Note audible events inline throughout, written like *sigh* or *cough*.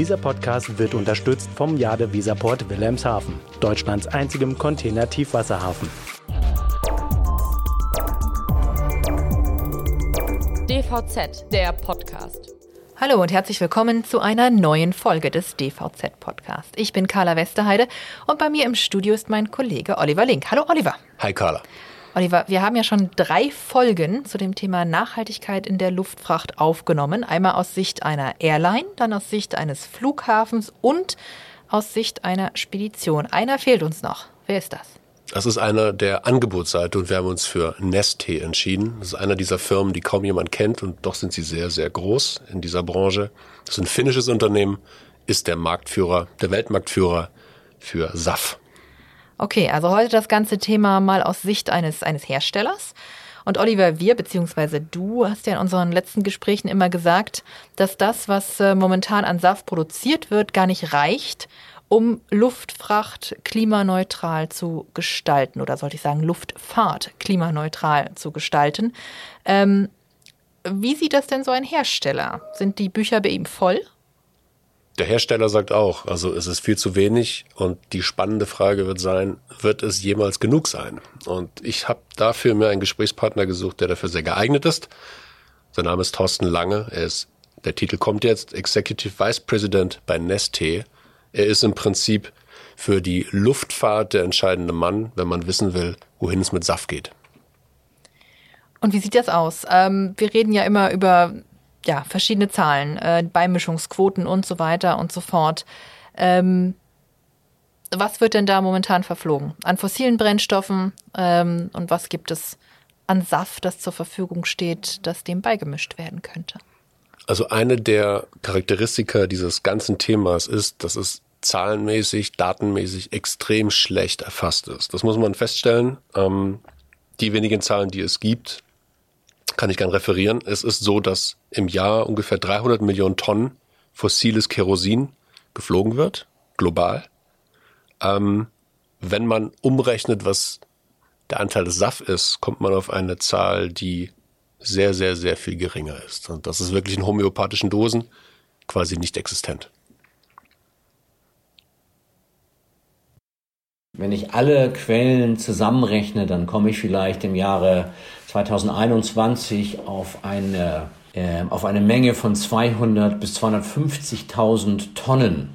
Dieser Podcast wird unterstützt vom Jade Visaport Wilhelmshaven, Deutschlands einzigem Container-Tiefwasserhafen. DVZ, der Podcast. Hallo und herzlich willkommen zu einer neuen Folge des DVZ Podcast. Ich bin Carla Westerheide und bei mir im Studio ist mein Kollege Oliver Link. Hallo Oliver. Hi Carla. Oliver, wir haben ja schon drei Folgen zu dem Thema Nachhaltigkeit in der Luftfracht aufgenommen. Einmal aus Sicht einer Airline, dann aus Sicht eines Flughafens und aus Sicht einer Spedition. Einer fehlt uns noch. Wer ist das? Das ist einer der Angebotsseite und wir haben uns für Neste entschieden. Das ist einer dieser Firmen, die kaum jemand kennt und doch sind sie sehr, sehr groß in dieser Branche. Das ist ein finnisches Unternehmen, ist der Marktführer, der Weltmarktführer für SAF. Okay, also heute das ganze Thema mal aus Sicht eines, eines Herstellers. Und Oliver, wir bzw. du hast ja in unseren letzten Gesprächen immer gesagt, dass das, was äh, momentan an Saft produziert wird, gar nicht reicht, um Luftfracht klimaneutral zu gestalten oder sollte ich sagen Luftfahrt klimaneutral zu gestalten. Ähm, wie sieht das denn so ein Hersteller? Sind die Bücher bei ihm voll? Der Hersteller sagt auch, also es ist viel zu wenig und die spannende Frage wird sein, wird es jemals genug sein? Und ich habe dafür mir einen Gesprächspartner gesucht, der dafür sehr geeignet ist. Sein Name ist Thorsten Lange. Er ist, der Titel kommt jetzt, Executive Vice President bei Neste. Er ist im Prinzip für die Luftfahrt der entscheidende Mann, wenn man wissen will, wohin es mit SAF geht. Und wie sieht das aus? Ähm, wir reden ja immer über ja, verschiedene Zahlen, äh, Beimischungsquoten und so weiter und so fort. Ähm, was wird denn da momentan verflogen? An fossilen Brennstoffen ähm, und was gibt es an Saft, das zur Verfügung steht, das dem beigemischt werden könnte? Also eine der Charakteristika dieses ganzen Themas ist, dass es zahlenmäßig, datenmäßig extrem schlecht erfasst ist. Das muss man feststellen. Ähm, die wenigen Zahlen, die es gibt, kann ich gern referieren. Es ist so, dass im Jahr ungefähr 300 Millionen Tonnen fossiles Kerosin geflogen wird, global. Ähm, wenn man umrechnet, was der Anteil des SAF ist, kommt man auf eine Zahl, die sehr, sehr, sehr viel geringer ist. Und das ist wirklich in homöopathischen Dosen quasi nicht existent. Wenn ich alle Quellen zusammenrechne, dann komme ich vielleicht im Jahre 2021 auf eine, äh, auf eine Menge von 200 bis 250.000 Tonnen.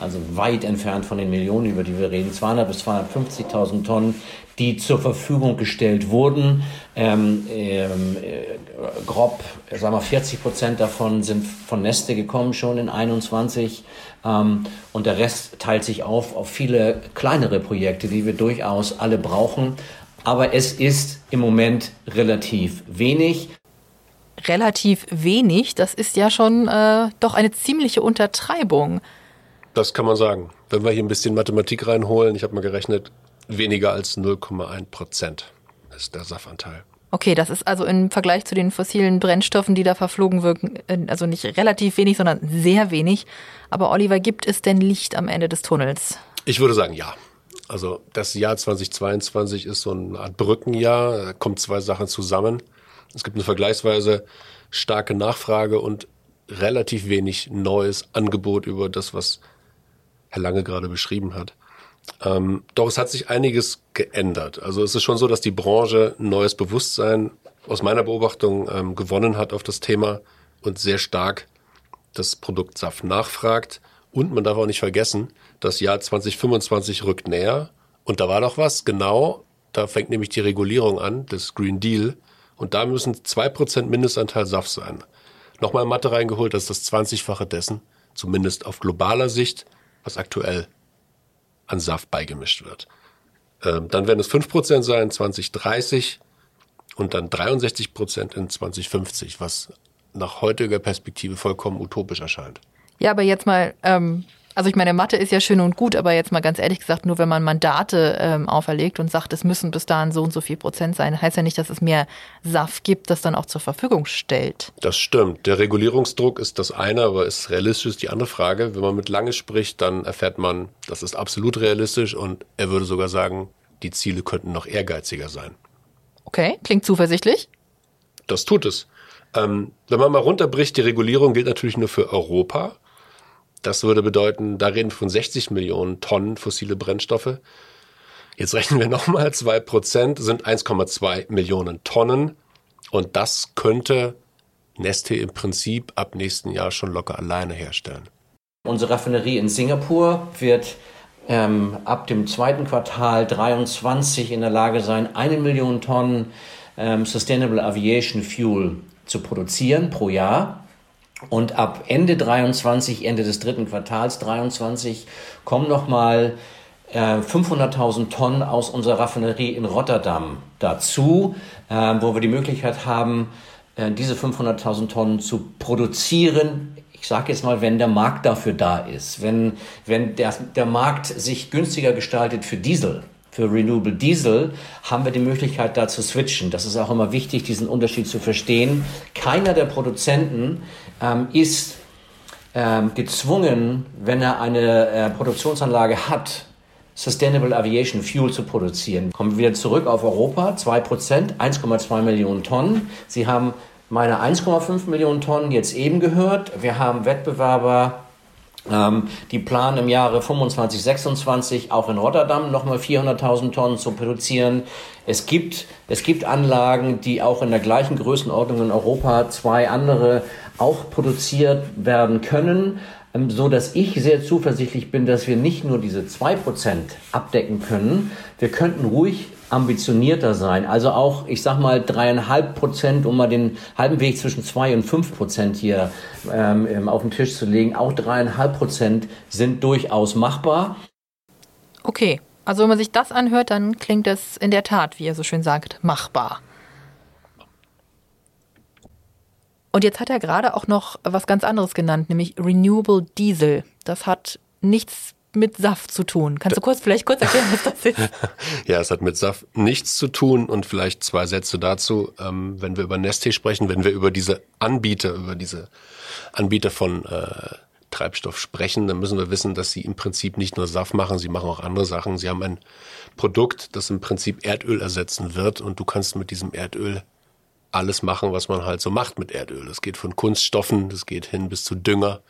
Also weit entfernt von den Millionen, über die wir reden. 200 bis 250.000 Tonnen, die zur Verfügung gestellt wurden. Ähm, ähm, äh, grob, sagen wir 40 Prozent davon sind von Neste gekommen schon in 21. Ähm, und der Rest teilt sich auf auf viele kleinere Projekte, die wir durchaus alle brauchen aber es ist im Moment relativ wenig. Relativ wenig, das ist ja schon äh, doch eine ziemliche Untertreibung. Das kann man sagen. Wenn wir hier ein bisschen Mathematik reinholen, ich habe mal gerechnet, weniger als 0,1 Prozent ist der SAF-Anteil. Okay, das ist also im Vergleich zu den fossilen Brennstoffen, die da verflogen wirken, äh, also nicht relativ wenig, sondern sehr wenig. Aber Oliver, gibt es denn Licht am Ende des Tunnels? Ich würde sagen, ja. Also das Jahr 2022 ist so eine Art Brückenjahr, da kommen zwei Sachen zusammen. Es gibt eine vergleichsweise starke Nachfrage und relativ wenig neues Angebot über das, was Herr Lange gerade beschrieben hat. Ähm, doch es hat sich einiges geändert. Also es ist schon so, dass die Branche neues Bewusstsein aus meiner Beobachtung ähm, gewonnen hat auf das Thema und sehr stark das Produkt Saft nachfragt. Und man darf auch nicht vergessen, das Jahr 2025 rückt näher und da war doch was, genau, da fängt nämlich die Regulierung an, das Green Deal und da müssen zwei Prozent Mindestanteil Saft sein. Nochmal Mathe reingeholt, das ist das 20-fache dessen, zumindest auf globaler Sicht, was aktuell an Saft beigemischt wird. Ähm, dann werden es fünf Prozent sein 2030 und dann 63 Prozent in 2050, was nach heutiger Perspektive vollkommen utopisch erscheint. Ja, aber jetzt mal ähm, also ich meine, Mathe ist ja schön und gut, aber jetzt mal ganz ehrlich gesagt, nur wenn man Mandate ähm, auferlegt und sagt, es müssen bis dahin so und so viel Prozent sein, heißt ja nicht, dass es mehr Saft gibt, das dann auch zur Verfügung stellt. Das stimmt. Der Regulierungsdruck ist das eine, aber ist realistisch die andere Frage. Wenn man mit Lange spricht, dann erfährt man, das ist absolut realistisch und er würde sogar sagen, die Ziele könnten noch ehrgeiziger sein. Okay, klingt zuversichtlich. Das tut es. Ähm, wenn man mal runterbricht, die Regulierung gilt natürlich nur für Europa. Das würde bedeuten, da reden wir von 60 Millionen Tonnen fossile Brennstoffe. Jetzt rechnen wir nochmal, 2 Prozent sind 1,2 Millionen Tonnen. Und das könnte Neste im Prinzip ab nächsten Jahr schon locker alleine herstellen. Unsere Raffinerie in Singapur wird ähm, ab dem zweiten Quartal 23 in der Lage sein, eine Million Tonnen ähm, Sustainable Aviation Fuel zu produzieren pro Jahr. Und ab Ende 23, Ende des dritten Quartals 23 kommen nochmal äh, 500.000 Tonnen aus unserer Raffinerie in Rotterdam dazu, äh, wo wir die Möglichkeit haben, äh, diese 500.000 Tonnen zu produzieren. Ich sage jetzt mal, wenn der Markt dafür da ist, wenn, wenn der, der Markt sich günstiger gestaltet für Diesel, für Renewable Diesel haben wir die Möglichkeit, da zu switchen. Das ist auch immer wichtig, diesen Unterschied zu verstehen. Keiner der Produzenten ähm, ist ähm, gezwungen, wenn er eine äh, Produktionsanlage hat, Sustainable Aviation Fuel zu produzieren. Kommen wir wieder zurück auf Europa, 2%, 1,2 Millionen Tonnen. Sie haben meine 1,5 Millionen Tonnen jetzt eben gehört. Wir haben Wettbewerber ähm, die planen im Jahre 25, 26 auch in Rotterdam nochmal 400.000 Tonnen zu produzieren. Es gibt, es gibt Anlagen, die auch in der gleichen Größenordnung in Europa zwei andere auch produziert werden können, so dass ich sehr zuversichtlich bin, dass wir nicht nur diese zwei Prozent abdecken können, wir könnten ruhig ambitionierter sein. Also auch, ich sag mal, dreieinhalb Prozent, um mal den halben Weg zwischen zwei und fünf Prozent hier ähm, ähm, auf den Tisch zu legen. Auch dreieinhalb Prozent sind durchaus machbar. Okay, also wenn man sich das anhört, dann klingt es in der Tat, wie er so schön sagt, machbar. Und jetzt hat er gerade auch noch was ganz anderes genannt, nämlich Renewable Diesel. Das hat nichts mit Saft zu tun. Kannst du kurz vielleicht kurz erklären, was das ist? *laughs* ja, es hat mit Saft nichts zu tun und vielleicht zwei Sätze dazu. Ähm, wenn wir über Nestle sprechen, wenn wir über diese Anbieter, über diese Anbieter von äh, Treibstoff sprechen, dann müssen wir wissen, dass sie im Prinzip nicht nur Saft machen, sie machen auch andere Sachen. Sie haben ein Produkt, das im Prinzip Erdöl ersetzen wird und du kannst mit diesem Erdöl alles machen, was man halt so macht mit Erdöl. Das geht von Kunststoffen, das geht hin bis zu Dünger.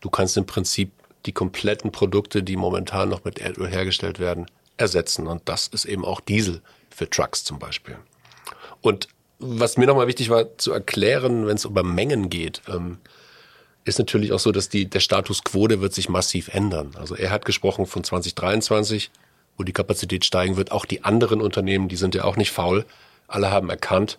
Du kannst im Prinzip die kompletten Produkte, die momentan noch mit Erdöl hergestellt werden, ersetzen. Und das ist eben auch Diesel für Trucks zum Beispiel. Und was mir nochmal wichtig war zu erklären, wenn es über Mengen geht, ähm, ist natürlich auch so, dass die, der Status quo, der wird sich massiv ändern. Also er hat gesprochen von 2023, wo die Kapazität steigen wird. Auch die anderen Unternehmen, die sind ja auch nicht faul. Alle haben erkannt,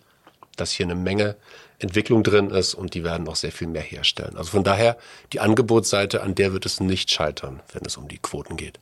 dass hier eine Menge Entwicklung drin ist und die werden noch sehr viel mehr herstellen. Also von daher, die Angebotsseite, an der wird es nicht scheitern, wenn es um die Quoten geht.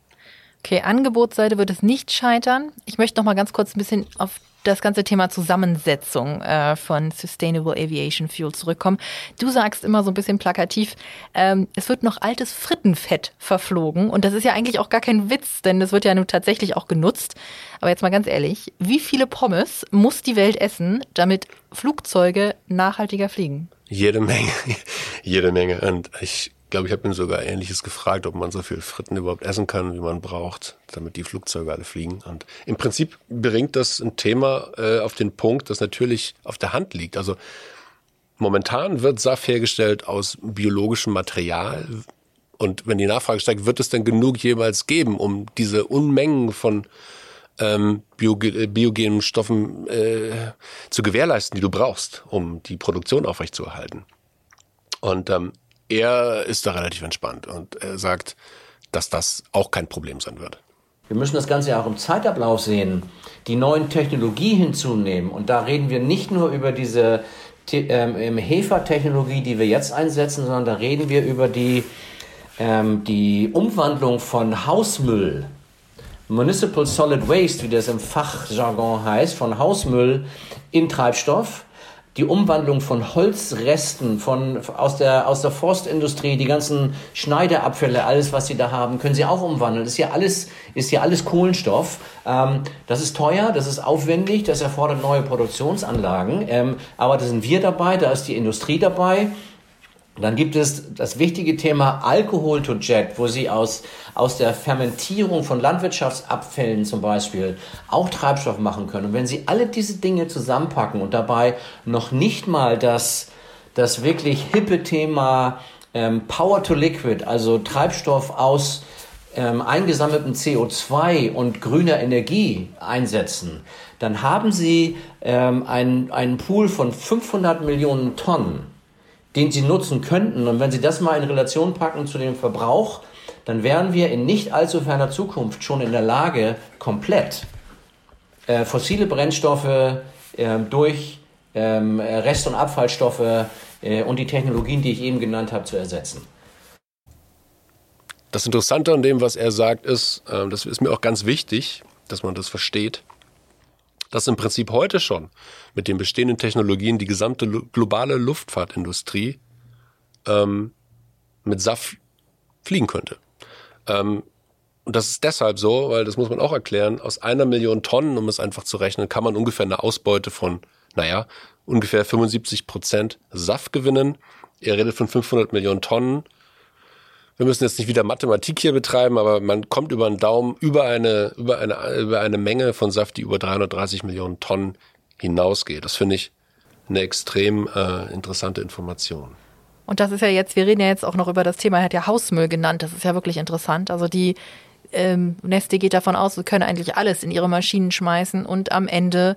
Okay, Angebotsseite wird es nicht scheitern. Ich möchte noch mal ganz kurz ein bisschen auf das ganze Thema Zusammensetzung äh, von Sustainable Aviation Fuel zurückkommen. Du sagst immer so ein bisschen plakativ, ähm, es wird noch altes Frittenfett verflogen und das ist ja eigentlich auch gar kein Witz, denn das wird ja nun tatsächlich auch genutzt. Aber jetzt mal ganz ehrlich, wie viele Pommes muss die Welt essen, damit Flugzeuge nachhaltiger fliegen? Jede Menge, *laughs* jede Menge. Und ich glaube, ich habe ihn sogar Ähnliches gefragt, ob man so viel Fritten überhaupt essen kann, wie man braucht, damit die Flugzeuge alle fliegen. Und im Prinzip bringt das ein Thema äh, auf den Punkt, das natürlich auf der Hand liegt. Also momentan wird SAF hergestellt aus biologischem Material. Und wenn die Nachfrage steigt, wird es denn genug jeweils geben, um diese Unmengen von ähm, bioge biogenen Stoffen äh, zu gewährleisten, die du brauchst, um die Produktion aufrechtzuerhalten? Und ähm, er ist da relativ entspannt und er sagt, dass das auch kein Problem sein wird. Wir müssen das Ganze ja auch im Zeitablauf sehen, die neuen Technologien hinzunehmen. Und da reden wir nicht nur über diese ähm, Hefertechnologie, die wir jetzt einsetzen, sondern da reden wir über die, ähm, die Umwandlung von Hausmüll, Municipal Solid Waste, wie das im Fachjargon heißt, von Hausmüll in Treibstoff die Umwandlung von Holzresten von, aus, der, aus der Forstindustrie, die ganzen Schneideabfälle, alles, was sie da haben, können sie auch umwandeln. Das ist ja alles, ist ja alles Kohlenstoff. Ähm, das ist teuer, das ist aufwendig, das erfordert neue Produktionsanlagen. Ähm, aber da sind wir dabei, da ist die Industrie dabei. Dann gibt es das wichtige Thema Alkohol to Jet, wo Sie aus, aus der Fermentierung von Landwirtschaftsabfällen zum Beispiel auch Treibstoff machen können. Und wenn Sie alle diese Dinge zusammenpacken und dabei noch nicht mal das, das wirklich hippe Thema ähm, Power to Liquid, also Treibstoff aus ähm, eingesammeltem CO2 und grüner Energie einsetzen, dann haben Sie ähm, einen, einen Pool von 500 Millionen Tonnen, den Sie nutzen könnten. Und wenn Sie das mal in Relation packen zu dem Verbrauch, dann wären wir in nicht allzu ferner Zukunft schon in der Lage, komplett äh, fossile Brennstoffe äh, durch ähm, Rest- und Abfallstoffe äh, und die Technologien, die ich eben genannt habe, zu ersetzen. Das Interessante an dem, was er sagt, ist, äh, das ist mir auch ganz wichtig, dass man das versteht, dass im Prinzip heute schon mit den bestehenden Technologien die gesamte globale Luftfahrtindustrie ähm, mit SAF fliegen könnte. Ähm, und das ist deshalb so, weil das muss man auch erklären, aus einer Million Tonnen, um es einfach zu rechnen, kann man ungefähr eine Ausbeute von, naja, ungefähr 75 Prozent SAF gewinnen. Er redet von 500 Millionen Tonnen. Wir müssen jetzt nicht wieder Mathematik hier betreiben, aber man kommt über einen Daumen über eine, über eine, über eine Menge von Saft, die über 330 Millionen Tonnen hinausgeht. Das finde ich eine extrem äh, interessante Information. Und das ist ja jetzt, wir reden ja jetzt auch noch über das Thema, er hat ja Hausmüll genannt, das ist ja wirklich interessant. Also die ähm, Neste geht davon aus, sie können eigentlich alles in ihre Maschinen schmeißen und am Ende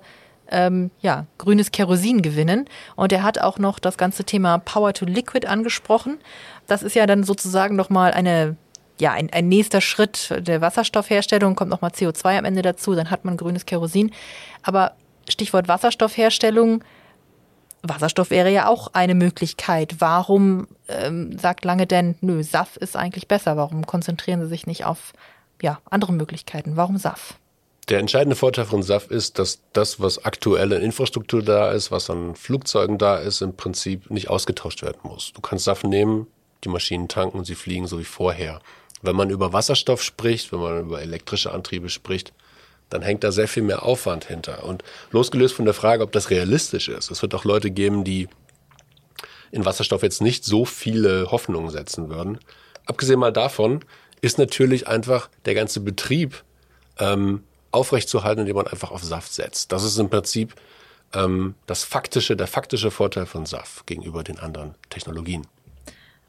ähm, ja, grünes Kerosin gewinnen. Und er hat auch noch das ganze Thema Power to Liquid angesprochen. Das ist ja dann sozusagen nochmal eine ja, ein, ein nächster Schritt der Wasserstoffherstellung, kommt nochmal CO2 am Ende dazu, dann hat man grünes Kerosin. Aber Stichwort Wasserstoffherstellung, Wasserstoff wäre ja auch eine Möglichkeit. Warum ähm, sagt Lange denn, nö, SAF ist eigentlich besser? Warum konzentrieren Sie sich nicht auf ja, andere Möglichkeiten? Warum SAF? Der entscheidende Vorteil von SAF ist, dass das, was aktuell in Infrastruktur da ist, was an Flugzeugen da ist, im Prinzip nicht ausgetauscht werden muss. Du kannst SAF nehmen, die Maschinen tanken und sie fliegen so wie vorher. Wenn man über Wasserstoff spricht, wenn man über elektrische Antriebe spricht, dann hängt da sehr viel mehr Aufwand hinter. Und losgelöst von der Frage, ob das realistisch ist, es wird auch Leute geben, die in Wasserstoff jetzt nicht so viele Hoffnungen setzen würden. Abgesehen mal davon ist natürlich einfach der ganze Betrieb ähm, aufrechtzuerhalten, indem man einfach auf Saft setzt. Das ist im Prinzip ähm, das faktische, der faktische Vorteil von Saft gegenüber den anderen Technologien.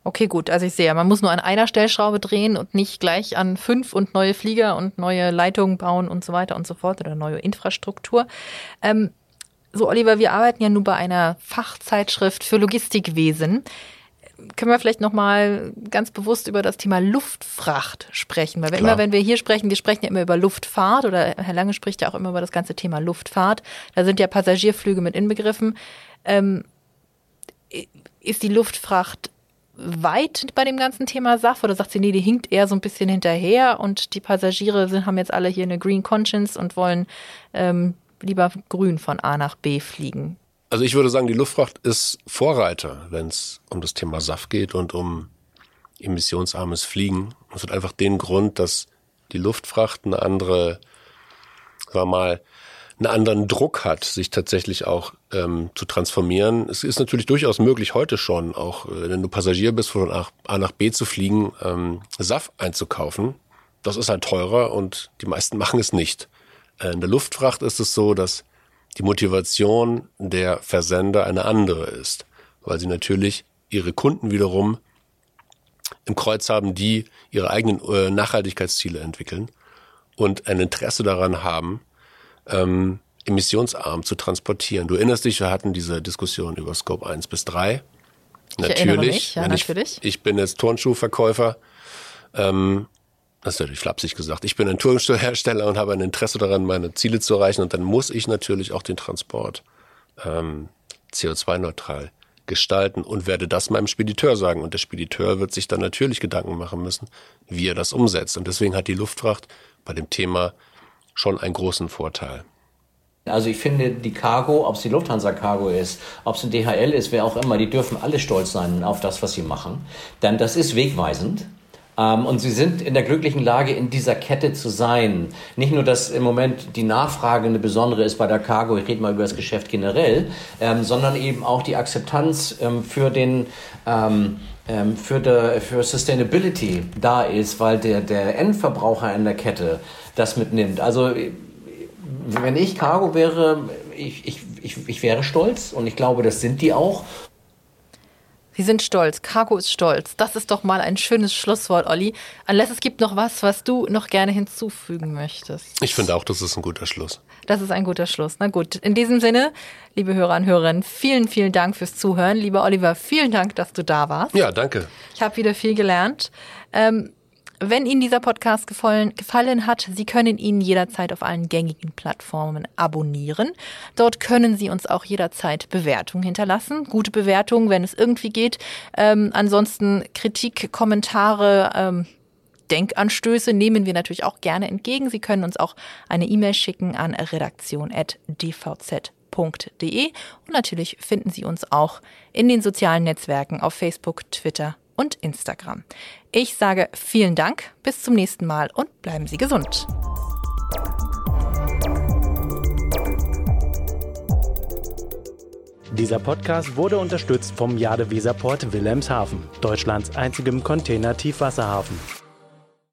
Okay, gut. Also ich sehe, man muss nur an einer Stellschraube drehen und nicht gleich an fünf und neue Flieger und neue Leitungen bauen und so weiter und so fort oder neue Infrastruktur. Ähm, so, Oliver, wir arbeiten ja nun bei einer Fachzeitschrift für Logistikwesen. Können wir vielleicht nochmal ganz bewusst über das Thema Luftfracht sprechen? Weil wir immer, wenn wir hier sprechen, wir sprechen ja immer über Luftfahrt oder Herr Lange spricht ja auch immer über das ganze Thema Luftfahrt. Da sind ja Passagierflüge mit inbegriffen. Ähm, ist die Luftfracht weit bei dem ganzen Thema SAF oder sagt sie, nee, die hinkt eher so ein bisschen hinterher und die Passagiere sind, haben jetzt alle hier eine Green Conscience und wollen ähm, lieber grün von A nach B fliegen? Also ich würde sagen, die Luftfracht ist Vorreiter, wenn es um das Thema SAF geht und um emissionsarmes Fliegen. Das hat einfach den Grund, dass die Luftfracht eine andere, sagen wir mal, einen anderen Druck hat, sich tatsächlich auch ähm, zu transformieren. Es ist natürlich durchaus möglich, heute schon, auch äh, wenn du Passagier bist, von A nach B zu fliegen, ähm, SAF einzukaufen. Das ist halt teurer und die meisten *laughs* machen es nicht. Äh, in der Luftfracht ist es so, dass die Motivation der Versender eine andere ist, weil sie natürlich ihre Kunden wiederum im Kreuz haben, die ihre eigenen äh, Nachhaltigkeitsziele entwickeln und ein Interesse daran haben, ähm, emissionsarm zu transportieren. Du erinnerst dich, wir hatten diese Diskussion über Scope 1 bis 3. Ich natürlich. Mich, ja, natürlich. Ich, ich bin jetzt Turnschuhverkäufer. Ähm, das ist natürlich flapsig gesagt. Ich bin ein Turnschuhhersteller und habe ein Interesse daran, meine Ziele zu erreichen. Und dann muss ich natürlich auch den Transport ähm, CO2-neutral gestalten und werde das meinem Spediteur sagen. Und der Spediteur wird sich dann natürlich Gedanken machen müssen, wie er das umsetzt. Und deswegen hat die Luftfracht bei dem Thema schon einen großen Vorteil. Also ich finde, die Cargo, ob es die Lufthansa Cargo ist, ob es ein DHL ist, wer auch immer, die dürfen alle stolz sein auf das, was sie machen. Denn das ist wegweisend. Ähm, und sie sind in der glücklichen Lage, in dieser Kette zu sein. Nicht nur, dass im Moment die Nachfrage eine besondere ist bei der Cargo, ich rede mal über das Geschäft generell, ähm, sondern eben auch die Akzeptanz ähm, für den für, der, für Sustainability da ist, weil der, der Endverbraucher in der Kette das mitnimmt. Also wenn ich Cargo wäre, ich, ich, ich, ich wäre stolz und ich glaube, das sind die auch. Sie sind stolz. Cargo ist stolz. Das ist doch mal ein schönes Schlusswort, Olli. Unless es gibt noch was, was du noch gerne hinzufügen möchtest. Ich finde auch, das ist ein guter Schluss. Das ist ein guter Schluss. Na gut, in diesem Sinne, liebe Hörer und Hörerinnen, vielen, vielen Dank fürs Zuhören. Lieber Oliver, vielen Dank, dass du da warst. Ja, danke. Ich habe wieder viel gelernt. Ähm, wenn Ihnen dieser Podcast gefallen, gefallen hat, Sie können ihn jederzeit auf allen gängigen Plattformen abonnieren. Dort können Sie uns auch jederzeit Bewertungen hinterlassen. Gute Bewertungen, wenn es irgendwie geht. Ähm, ansonsten Kritik, Kommentare, ähm, Denkanstöße nehmen wir natürlich auch gerne entgegen. Sie können uns auch eine E-Mail schicken an redaktion.dvz.de und natürlich finden Sie uns auch in den sozialen Netzwerken auf Facebook, Twitter und Instagram. Ich sage vielen Dank, bis zum nächsten Mal und bleiben Sie gesund. Dieser Podcast wurde unterstützt vom Jade Weserport Wilhelmshaven, Deutschlands einzigem Container-Tiefwasserhafen.